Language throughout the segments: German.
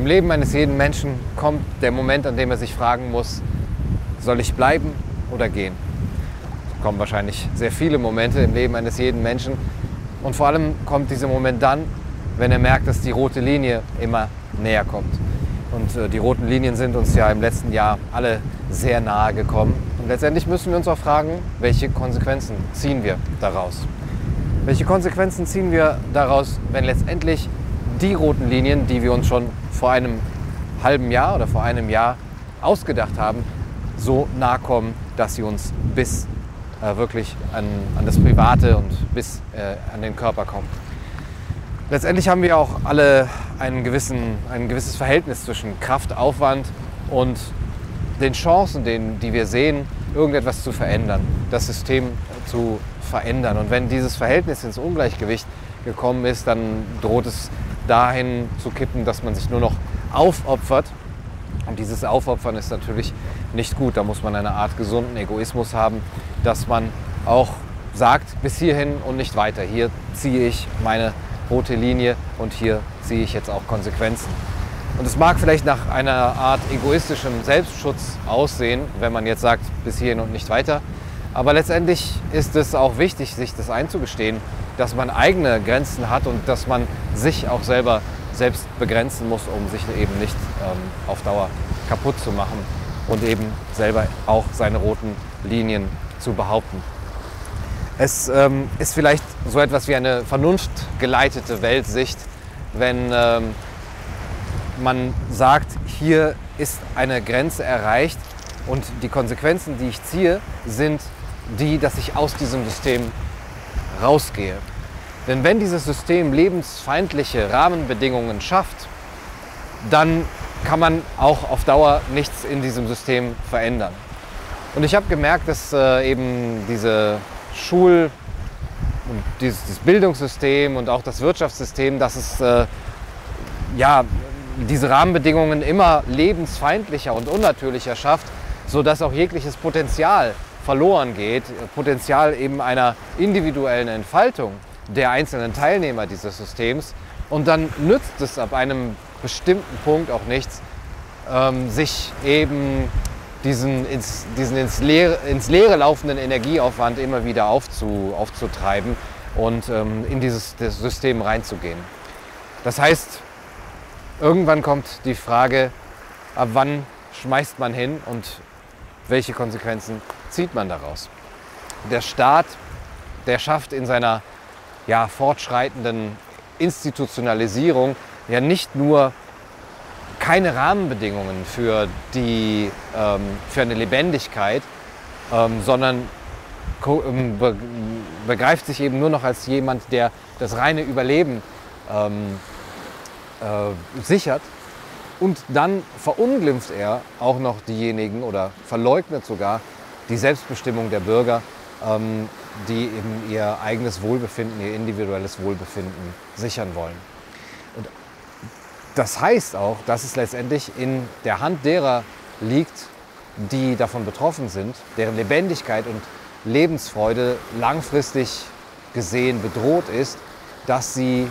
Im Leben eines jeden Menschen kommt der Moment, an dem er sich fragen muss, soll ich bleiben oder gehen? Es kommen wahrscheinlich sehr viele Momente im Leben eines jeden Menschen. Und vor allem kommt dieser Moment dann, wenn er merkt, dass die rote Linie immer näher kommt. Und äh, die roten Linien sind uns ja im letzten Jahr alle sehr nahe gekommen. Und letztendlich müssen wir uns auch fragen, welche Konsequenzen ziehen wir daraus? Welche Konsequenzen ziehen wir daraus, wenn letztendlich die roten Linien, die wir uns schon vor einem halben Jahr oder vor einem Jahr ausgedacht haben, so nahe kommen, dass sie uns bis äh, wirklich an, an, das Private und bis äh, an den Körper kommen. Letztendlich haben wir auch alle einen gewissen, ein gewisses Verhältnis zwischen Kraftaufwand und den Chancen, den, die wir sehen, irgendetwas zu verändern, das System zu verändern. Und wenn dieses Verhältnis ins Ungleichgewicht gekommen ist, dann droht es dahin zu kippen, dass man sich nur noch aufopfert. Und dieses Aufopfern ist natürlich nicht gut. Da muss man eine Art gesunden Egoismus haben, dass man auch sagt, bis hierhin und nicht weiter. Hier ziehe ich meine rote Linie und hier ziehe ich jetzt auch Konsequenzen. Und es mag vielleicht nach einer Art egoistischem Selbstschutz aussehen, wenn man jetzt sagt, bis hierhin und nicht weiter. Aber letztendlich ist es auch wichtig, sich das einzugestehen, dass man eigene Grenzen hat und dass man sich auch selber selbst begrenzen muss, um sich eben nicht ähm, auf Dauer kaputt zu machen und eben selber auch seine roten Linien zu behaupten. Es ähm, ist vielleicht so etwas wie eine vernunftgeleitete Weltsicht, wenn ähm, man sagt, hier ist eine Grenze erreicht und die Konsequenzen, die ich ziehe, sind die, dass ich aus diesem System rausgehe. Denn wenn dieses System lebensfeindliche Rahmenbedingungen schafft, dann kann man auch auf Dauer nichts in diesem System verändern. Und ich habe gemerkt, dass äh, eben diese Schul- und dieses, dieses, Bildungssystem und auch das Wirtschaftssystem, dass es äh, ja, diese Rahmenbedingungen immer lebensfeindlicher und unnatürlicher schafft, sodass auch jegliches Potenzial verloren geht, Potenzial eben einer individuellen Entfaltung der einzelnen Teilnehmer dieses Systems. Und dann nützt es ab einem bestimmten Punkt auch nichts, ähm, sich eben diesen, ins, diesen ins, Leere, ins Leere laufenden Energieaufwand immer wieder aufzu, aufzutreiben und ähm, in dieses System reinzugehen. Das heißt, irgendwann kommt die Frage, ab wann schmeißt man hin und welche Konsequenzen zieht man daraus? Der Staat, der schafft in seiner ja, fortschreitenden Institutionalisierung ja nicht nur keine Rahmenbedingungen für, die, ähm, für eine Lebendigkeit, ähm, sondern ähm, be begreift sich eben nur noch als jemand, der das reine Überleben ähm, äh, sichert. Und dann verunglimpft er auch noch diejenigen oder verleugnet sogar die Selbstbestimmung der Bürger, ähm, die eben ihr eigenes Wohlbefinden, ihr individuelles Wohlbefinden sichern wollen. Und das heißt auch, dass es letztendlich in der Hand derer liegt, die davon betroffen sind, deren Lebendigkeit und Lebensfreude langfristig gesehen bedroht ist, dass sie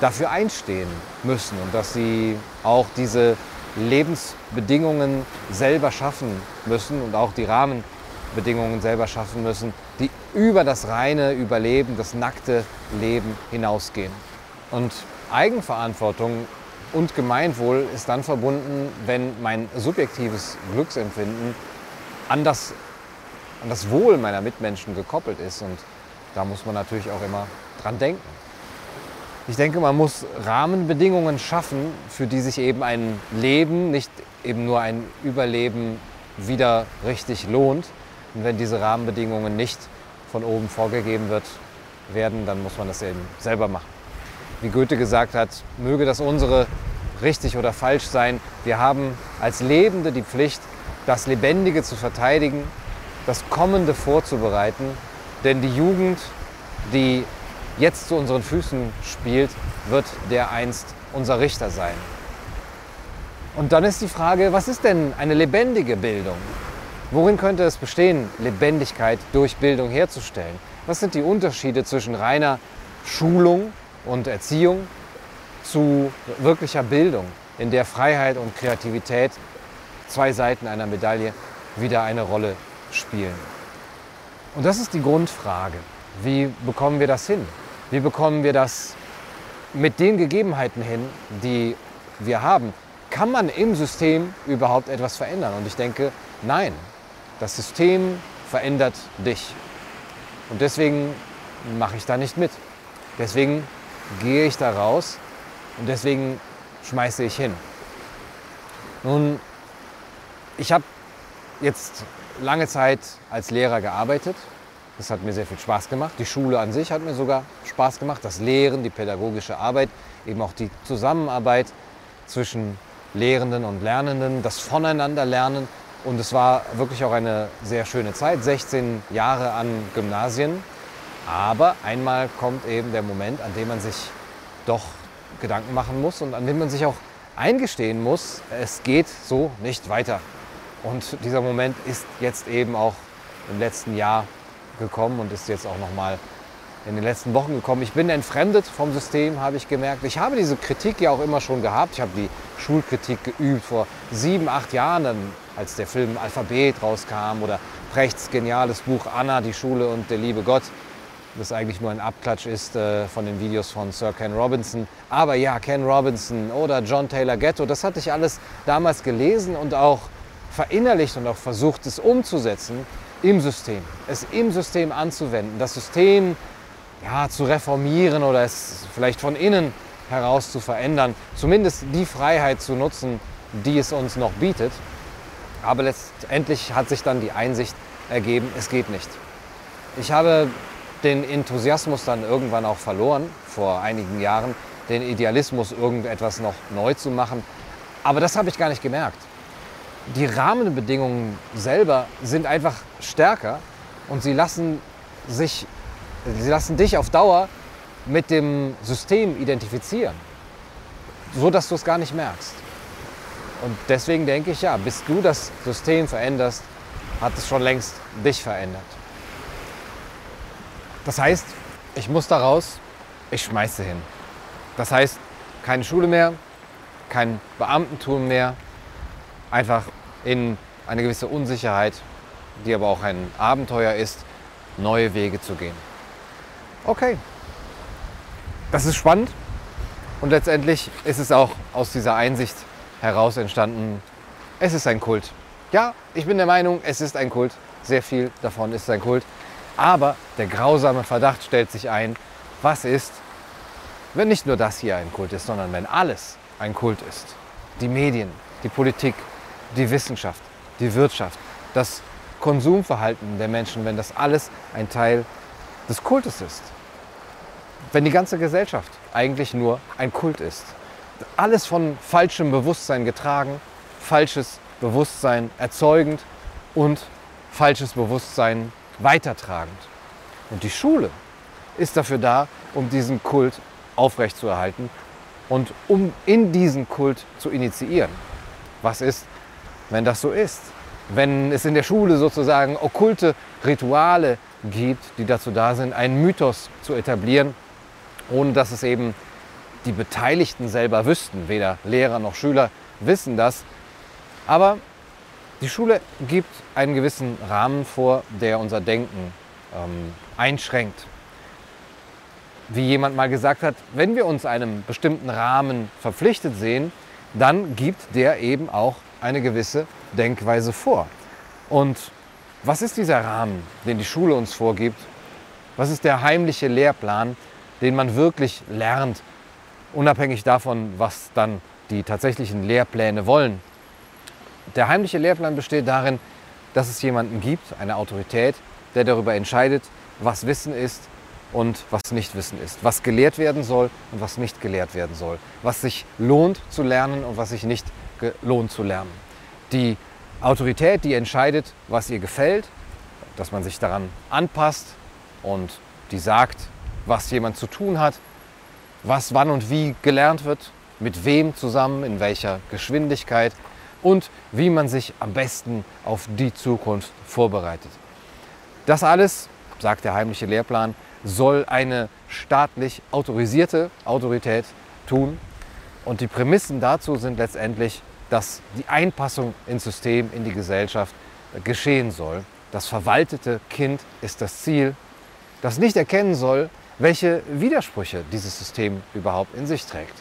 dafür einstehen müssen und dass sie auch diese Lebensbedingungen selber schaffen müssen und auch die Rahmenbedingungen selber schaffen müssen, die über das reine Überleben, das nackte Leben hinausgehen. Und Eigenverantwortung und Gemeinwohl ist dann verbunden, wenn mein subjektives Glücksempfinden an das, an das Wohl meiner Mitmenschen gekoppelt ist. Und da muss man natürlich auch immer dran denken. Ich denke, man muss Rahmenbedingungen schaffen, für die sich eben ein Leben, nicht eben nur ein Überleben wieder richtig lohnt. Und wenn diese Rahmenbedingungen nicht von oben vorgegeben wird, werden, dann muss man das eben selber machen. Wie Goethe gesagt hat, möge das unsere richtig oder falsch sein. Wir haben als Lebende die Pflicht, das Lebendige zu verteidigen, das Kommende vorzubereiten. Denn die Jugend, die jetzt zu unseren Füßen spielt, wird der einst unser Richter sein. Und dann ist die Frage, was ist denn eine lebendige Bildung? Worin könnte es bestehen, Lebendigkeit durch Bildung herzustellen? Was sind die Unterschiede zwischen reiner Schulung und Erziehung zu wirklicher Bildung? in der Freiheit und Kreativität, zwei Seiten einer Medaille, wieder eine Rolle spielen. Und das ist die Grundfrage. Wie bekommen wir das hin? Wie bekommen wir das mit den Gegebenheiten hin, die wir haben? Kann man im System überhaupt etwas verändern? Und ich denke, nein. Das System verändert dich. Und deswegen mache ich da nicht mit. Deswegen gehe ich da raus und deswegen schmeiße ich hin. Nun, ich habe jetzt lange Zeit als Lehrer gearbeitet. Das hat mir sehr viel Spaß gemacht. Die Schule an sich hat mir sogar Spaß gemacht. Das Lehren, die pädagogische Arbeit, eben auch die Zusammenarbeit zwischen Lehrenden und Lernenden, das Voneinanderlernen. Und es war wirklich auch eine sehr schöne Zeit, 16 Jahre an Gymnasien. Aber einmal kommt eben der Moment, an dem man sich doch Gedanken machen muss und an dem man sich auch eingestehen muss, es geht so nicht weiter. Und dieser Moment ist jetzt eben auch im letzten Jahr gekommen und ist jetzt auch noch mal in den letzten Wochen gekommen. Ich bin entfremdet vom System, habe ich gemerkt. Ich habe diese Kritik ja auch immer schon gehabt. Ich habe die Schulkritik geübt vor sieben, acht Jahren, als der Film Alphabet rauskam oder Prechts geniales Buch Anna, die Schule und der liebe Gott das eigentlich nur ein Abklatsch ist äh, von den Videos von Sir Ken Robinson. Aber ja, Ken Robinson oder John Taylor Gatto, das hatte ich alles damals gelesen und auch verinnerlicht und auch versucht, es umzusetzen im System, es im System anzuwenden, das System ja, zu reformieren oder es vielleicht von innen heraus zu verändern, zumindest die Freiheit zu nutzen, die es uns noch bietet. Aber letztendlich hat sich dann die Einsicht ergeben, es geht nicht. Ich habe den Enthusiasmus dann irgendwann auch verloren, vor einigen Jahren, den Idealismus, irgendetwas noch neu zu machen. Aber das habe ich gar nicht gemerkt. Die Rahmenbedingungen selber sind einfach stärker und sie lassen, sich, sie lassen dich auf Dauer mit dem System identifizieren, so dass du es gar nicht merkst. Und deswegen denke ich, ja, bis du das System veränderst, hat es schon längst dich verändert. Das heißt, ich muss da raus, ich schmeiße hin. Das heißt, keine Schule mehr, kein Beamtentum mehr, einfach in eine gewisse Unsicherheit, die aber auch ein Abenteuer ist, neue Wege zu gehen. Okay, das ist spannend und letztendlich ist es auch aus dieser Einsicht heraus entstanden, es ist ein Kult. Ja, ich bin der Meinung, es ist ein Kult. Sehr viel davon ist ein Kult. Aber der grausame Verdacht stellt sich ein, was ist, wenn nicht nur das hier ein Kult ist, sondern wenn alles ein Kult ist. Die Medien, die Politik, die Wissenschaft, die Wirtschaft, das Konsumverhalten der Menschen, wenn das alles ein Teil des Kultes ist. Wenn die ganze Gesellschaft eigentlich nur ein Kult ist. Alles von falschem Bewusstsein getragen, falsches Bewusstsein erzeugend und falsches Bewusstsein weitertragend. Und die Schule ist dafür da, um diesen Kult aufrechtzuerhalten und um in diesen Kult zu initiieren. Was ist, wenn das so ist? Wenn es in der Schule sozusagen okkulte Rituale gibt, die dazu da sind, einen Mythos zu etablieren, ohne dass es eben die Beteiligten selber wüssten. Weder Lehrer noch Schüler wissen das. Aber die Schule gibt einen gewissen Rahmen vor, der unser Denken ähm, einschränkt. Wie jemand mal gesagt hat, wenn wir uns einem bestimmten Rahmen verpflichtet sehen, dann gibt der eben auch eine gewisse Denkweise vor. Und was ist dieser Rahmen, den die Schule uns vorgibt? Was ist der heimliche Lehrplan, den man wirklich lernt, unabhängig davon, was dann die tatsächlichen Lehrpläne wollen? Der heimliche Lehrplan besteht darin, dass es jemanden gibt, eine Autorität, der darüber entscheidet, was Wissen ist und was nicht Wissen ist, was gelehrt werden soll und was nicht gelehrt werden soll, was sich lohnt zu lernen und was sich nicht lohnt zu lernen. Die Autorität, die entscheidet, was ihr gefällt, dass man sich daran anpasst und die sagt, was jemand zu tun hat, was wann und wie gelernt wird, mit wem zusammen, in welcher Geschwindigkeit und wie man sich am besten auf die Zukunft vorbereitet. Das alles, sagt der heimliche Lehrplan, soll eine staatlich autorisierte Autorität tun. Und die Prämissen dazu sind letztendlich, dass die Einpassung ins System, in die Gesellschaft geschehen soll. Das verwaltete Kind ist das Ziel, das nicht erkennen soll, welche Widersprüche dieses System überhaupt in sich trägt.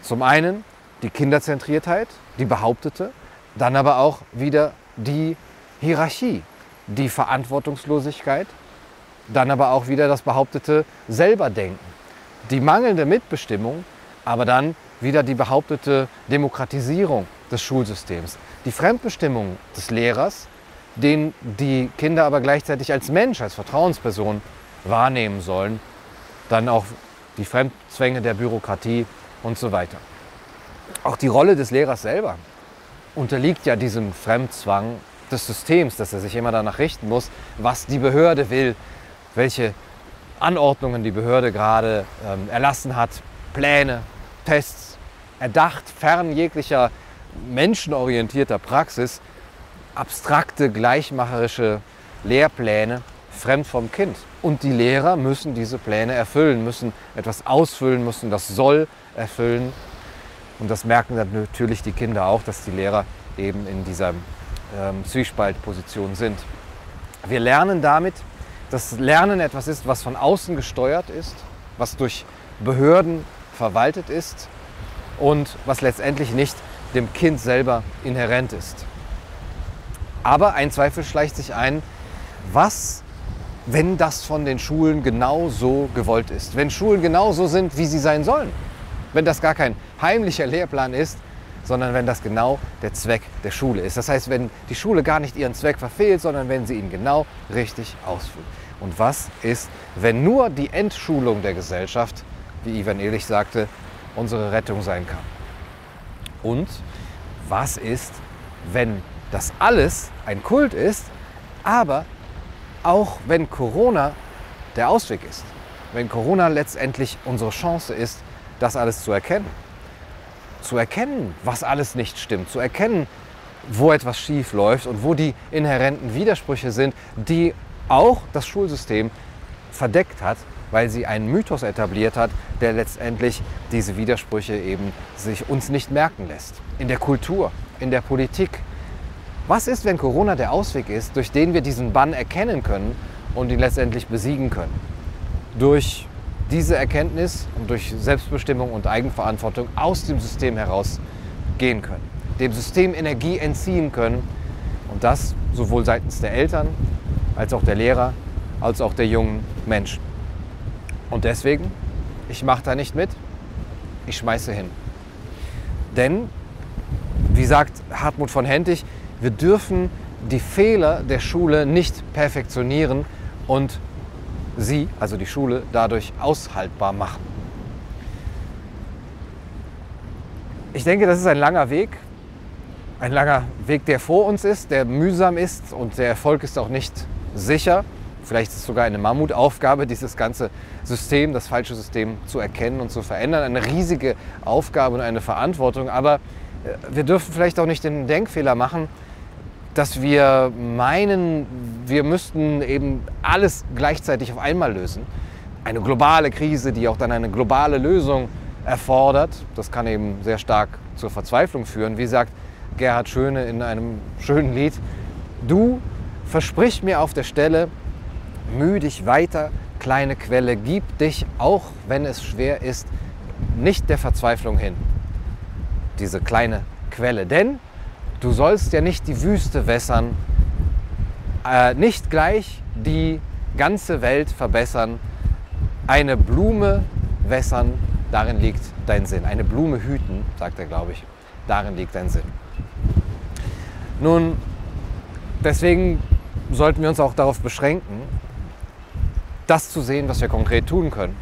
Zum einen die Kinderzentriertheit, die behauptete, dann aber auch wieder die Hierarchie, die Verantwortungslosigkeit, dann aber auch wieder das behauptete Selberdenken, die mangelnde Mitbestimmung, aber dann wieder die behauptete Demokratisierung des Schulsystems, die Fremdbestimmung des Lehrers, den die Kinder aber gleichzeitig als Mensch, als Vertrauensperson wahrnehmen sollen, dann auch die Fremdzwänge der Bürokratie und so weiter. Auch die Rolle des Lehrers selber unterliegt ja diesem Fremdzwang des Systems, dass er sich immer danach richten muss, was die Behörde will, welche Anordnungen die Behörde gerade ähm, erlassen hat, Pläne, Tests, erdacht, fern jeglicher menschenorientierter Praxis, abstrakte, gleichmacherische Lehrpläne, fremd vom Kind. Und die Lehrer müssen diese Pläne erfüllen, müssen etwas ausfüllen, müssen das Soll erfüllen. Und das merken natürlich die Kinder auch, dass die Lehrer eben in dieser ähm, Zwiespaltposition sind. Wir lernen damit, dass Lernen etwas ist, was von außen gesteuert ist, was durch Behörden verwaltet ist und was letztendlich nicht dem Kind selber inhärent ist. Aber ein Zweifel schleicht sich ein, was, wenn das von den Schulen genau so gewollt ist? Wenn Schulen genau so sind, wie sie sein sollen? Wenn das gar kein heimlicher Lehrplan ist, sondern wenn das genau der Zweck der Schule ist. Das heißt, wenn die Schule gar nicht ihren Zweck verfehlt, sondern wenn sie ihn genau richtig ausführt. Und was ist, wenn nur die Entschulung der Gesellschaft, wie Ivan Ehrlich sagte, unsere Rettung sein kann? Und was ist, wenn das alles ein Kult ist, aber auch wenn Corona der Ausweg ist? Wenn Corona letztendlich unsere Chance ist, das alles zu erkennen? zu erkennen, was alles nicht stimmt, zu erkennen, wo etwas schief läuft und wo die inhärenten Widersprüche sind, die auch das Schulsystem verdeckt hat, weil sie einen Mythos etabliert hat, der letztendlich diese Widersprüche eben sich uns nicht merken lässt. In der Kultur, in der Politik. Was ist, wenn Corona der Ausweg ist, durch den wir diesen Bann erkennen können und ihn letztendlich besiegen können? Durch diese Erkenntnis und durch Selbstbestimmung und Eigenverantwortung aus dem System heraus gehen können, dem System Energie entziehen können und das sowohl seitens der Eltern als auch der Lehrer als auch der jungen Menschen. Und deswegen, ich mache da nicht mit, ich schmeiße hin. Denn, wie sagt Hartmut von Hentig, wir dürfen die Fehler der Schule nicht perfektionieren und sie, also die Schule, dadurch aushaltbar machen. Ich denke, das ist ein langer Weg, ein langer Weg, der vor uns ist, der mühsam ist und der Erfolg ist auch nicht sicher. Vielleicht ist es sogar eine Mammutaufgabe, dieses ganze System, das falsche System zu erkennen und zu verändern. Eine riesige Aufgabe und eine Verantwortung. Aber äh, wir dürfen vielleicht auch nicht den Denkfehler machen, dass wir meinen, wir müssten eben alles gleichzeitig auf einmal lösen. Eine globale Krise, die auch dann eine globale Lösung erfordert, das kann eben sehr stark zur Verzweiflung führen. Wie sagt Gerhard Schöne in einem schönen Lied, du versprich mir auf der Stelle, müh dich weiter, kleine Quelle, gib dich, auch wenn es schwer ist, nicht der Verzweiflung hin. Diese kleine Quelle. Denn Du sollst ja nicht die Wüste wässern, äh, nicht gleich die ganze Welt verbessern. Eine Blume wässern, darin liegt dein Sinn. Eine Blume hüten, sagt er, glaube ich, darin liegt dein Sinn. Nun, deswegen sollten wir uns auch darauf beschränken, das zu sehen, was wir konkret tun können.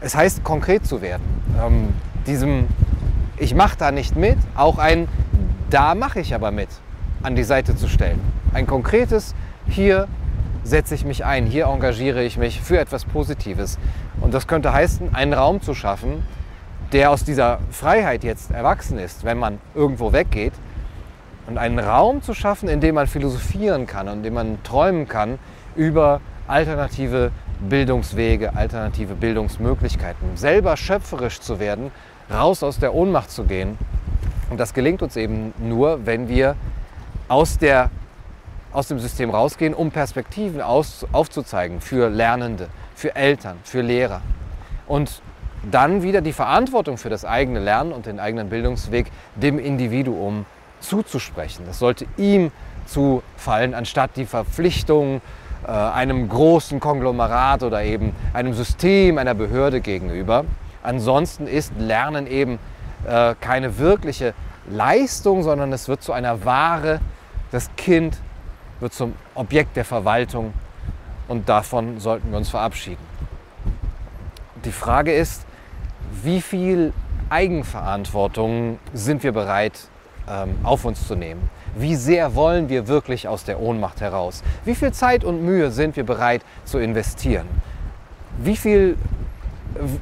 Es heißt, konkret zu werden. Ähm, diesem Ich mache da nicht mit, auch ein da mache ich aber mit, an die Seite zu stellen. Ein konkretes, hier setze ich mich ein, hier engagiere ich mich für etwas Positives. Und das könnte heißen, einen Raum zu schaffen, der aus dieser Freiheit jetzt erwachsen ist, wenn man irgendwo weggeht. Und einen Raum zu schaffen, in dem man philosophieren kann und in dem man träumen kann über alternative Bildungswege, alternative Bildungsmöglichkeiten. Selber schöpferisch zu werden raus aus der Ohnmacht zu gehen. Und das gelingt uns eben nur, wenn wir aus, der, aus dem System rausgehen, um Perspektiven aus, aufzuzeigen für Lernende, für Eltern, für Lehrer. Und dann wieder die Verantwortung für das eigene Lernen und den eigenen Bildungsweg dem Individuum zuzusprechen. Das sollte ihm zufallen, anstatt die Verpflichtung äh, einem großen Konglomerat oder eben einem System, einer Behörde gegenüber. Ansonsten ist Lernen eben äh, keine wirkliche Leistung, sondern es wird zu einer Ware. Das Kind wird zum Objekt der Verwaltung und davon sollten wir uns verabschieden. Die Frage ist, wie viel Eigenverantwortung sind wir bereit ähm, auf uns zu nehmen? Wie sehr wollen wir wirklich aus der Ohnmacht heraus? Wie viel Zeit und Mühe sind wir bereit zu investieren? Wie viel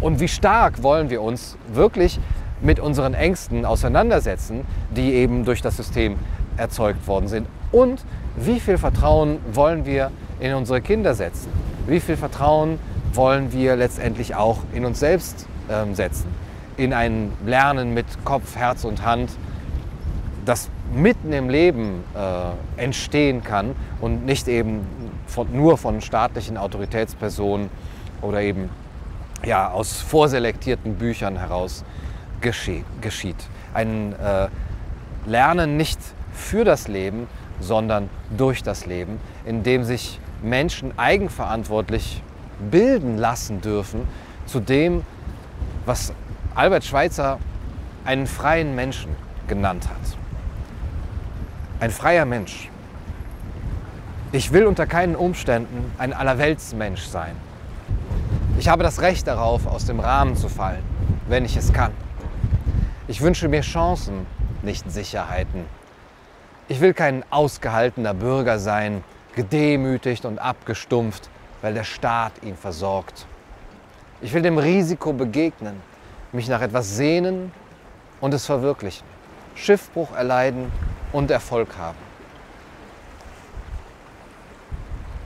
und wie stark wollen wir uns wirklich mit unseren Ängsten auseinandersetzen, die eben durch das System erzeugt worden sind? Und wie viel Vertrauen wollen wir in unsere Kinder setzen? Wie viel Vertrauen wollen wir letztendlich auch in uns selbst ähm, setzen? In ein Lernen mit Kopf, Herz und Hand, das mitten im Leben äh, entstehen kann und nicht eben von, nur von staatlichen Autoritätspersonen oder eben ja, aus vorselektierten Büchern heraus geschieht. Ein äh, Lernen nicht für das Leben, sondern durch das Leben, in dem sich Menschen eigenverantwortlich bilden lassen dürfen zu dem, was Albert Schweitzer einen freien Menschen genannt hat ein freier Mensch. Ich will unter keinen Umständen ein Allerweltsmensch sein. Ich habe das Recht darauf, aus dem Rahmen zu fallen, wenn ich es kann. Ich wünsche mir Chancen, nicht Sicherheiten. Ich will kein ausgehaltener Bürger sein, gedemütigt und abgestumpft, weil der Staat ihn versorgt. Ich will dem Risiko begegnen, mich nach etwas sehnen und es verwirklichen, Schiffbruch erleiden und Erfolg haben.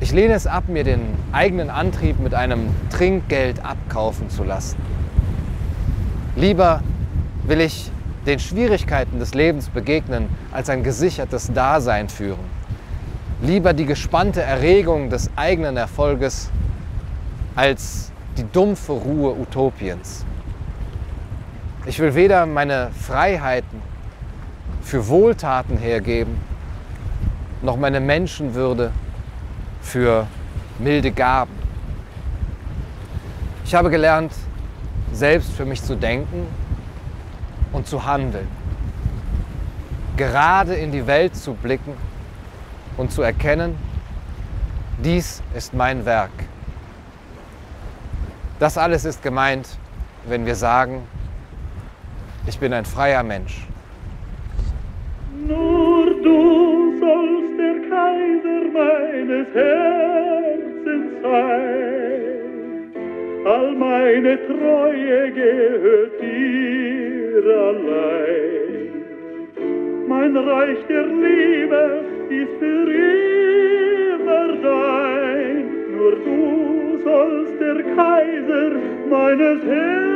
Ich lehne es ab, mir den eigenen Antrieb mit einem Trinkgeld abkaufen zu lassen. Lieber will ich den Schwierigkeiten des Lebens begegnen, als ein gesichertes Dasein führen. Lieber die gespannte Erregung des eigenen Erfolges, als die dumpfe Ruhe Utopiens. Ich will weder meine Freiheiten für Wohltaten hergeben, noch meine Menschenwürde für milde Gaben. Ich habe gelernt, selbst für mich zu denken und zu handeln. Gerade in die Welt zu blicken und zu erkennen, dies ist mein Werk. Das alles ist gemeint, wenn wir sagen, ich bin ein freier Mensch. Meines Herzens sein. All meine Treue gehört dir allein. Mein Reich der Liebe ist für immer dein. Nur du sollst der Kaiser meines Herzens